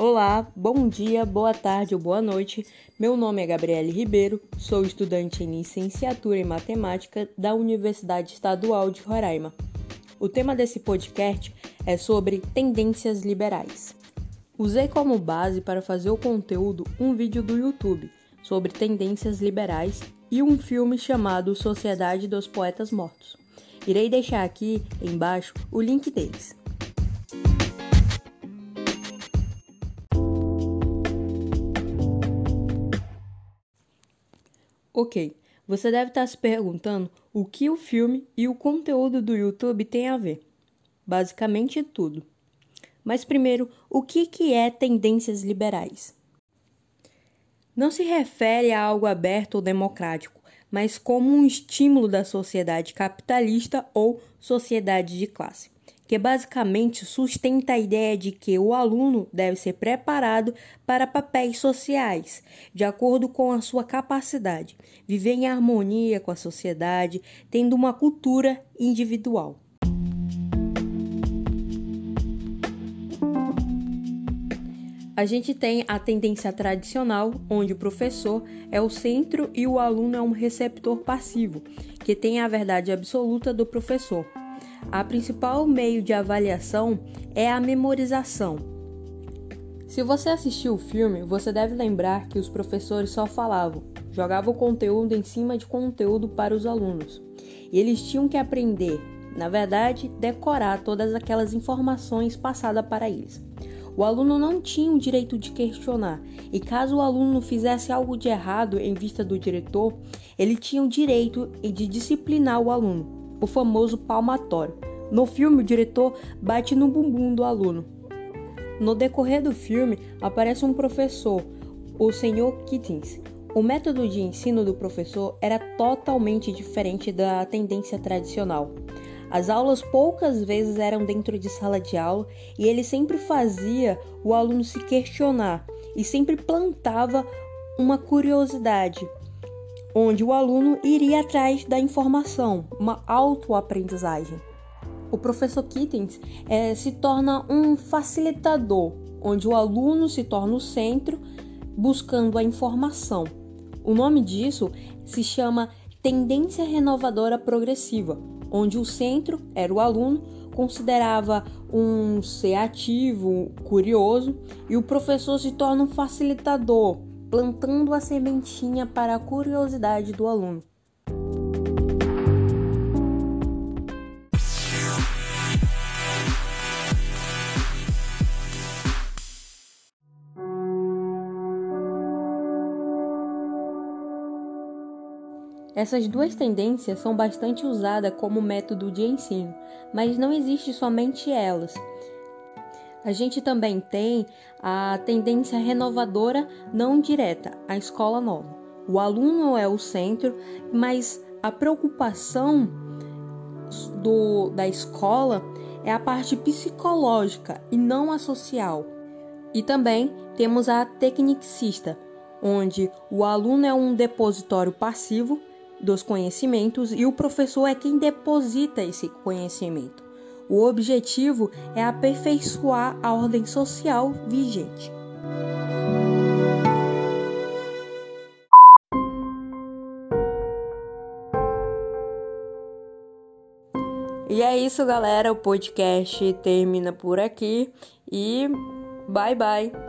Olá, bom dia, boa tarde ou boa noite. Meu nome é Gabriele Ribeiro, sou estudante em licenciatura em matemática da Universidade Estadual de Roraima. O tema desse podcast é sobre tendências liberais. Usei como base para fazer o conteúdo um vídeo do YouTube sobre tendências liberais e um filme chamado Sociedade dos Poetas Mortos. Irei deixar aqui embaixo o link deles. Ok, você deve estar se perguntando o que o filme e o conteúdo do YouTube têm a ver. Basicamente tudo. Mas primeiro, o que, que é tendências liberais? Não se refere a algo aberto ou democrático, mas como um estímulo da sociedade capitalista ou sociedade de classe que basicamente sustenta a ideia de que o aluno deve ser preparado para papéis sociais, de acordo com a sua capacidade, viver em harmonia com a sociedade, tendo uma cultura individual. A gente tem a tendência tradicional, onde o professor é o centro e o aluno é um receptor passivo, que tem a verdade absoluta do professor. A principal meio de avaliação é a memorização. Se você assistiu o filme, você deve lembrar que os professores só falavam, jogavam conteúdo em cima de conteúdo para os alunos. E eles tinham que aprender, na verdade, decorar todas aquelas informações passadas para eles. O aluno não tinha o direito de questionar, e caso o aluno fizesse algo de errado em vista do diretor, ele tinha o direito de disciplinar o aluno o famoso palmatório. No filme, o diretor bate no bumbum do aluno. No decorrer do filme, aparece um professor, o Sr. Kittens. O método de ensino do professor era totalmente diferente da tendência tradicional. As aulas poucas vezes eram dentro de sala de aula e ele sempre fazia o aluno se questionar e sempre plantava uma curiosidade onde o aluno iria atrás da informação, uma autoaprendizagem. O professor Kittens é, se torna um facilitador, onde o aluno se torna o centro buscando a informação. O nome disso se chama tendência renovadora progressiva, onde o centro era o aluno, considerava um ser ativo, curioso, e o professor se torna um facilitador, plantando a sementinha para a curiosidade do aluno. Essas duas tendências são bastante usadas como método de ensino, mas não existe somente elas. A gente também tem a tendência renovadora não direta, a escola nova. O aluno é o centro, mas a preocupação do, da escola é a parte psicológica e não a social. E também temos a tecnicista, onde o aluno é um depositório passivo dos conhecimentos e o professor é quem deposita esse conhecimento. O objetivo é aperfeiçoar a ordem social vigente. E é isso, galera. O podcast termina por aqui e bye bye.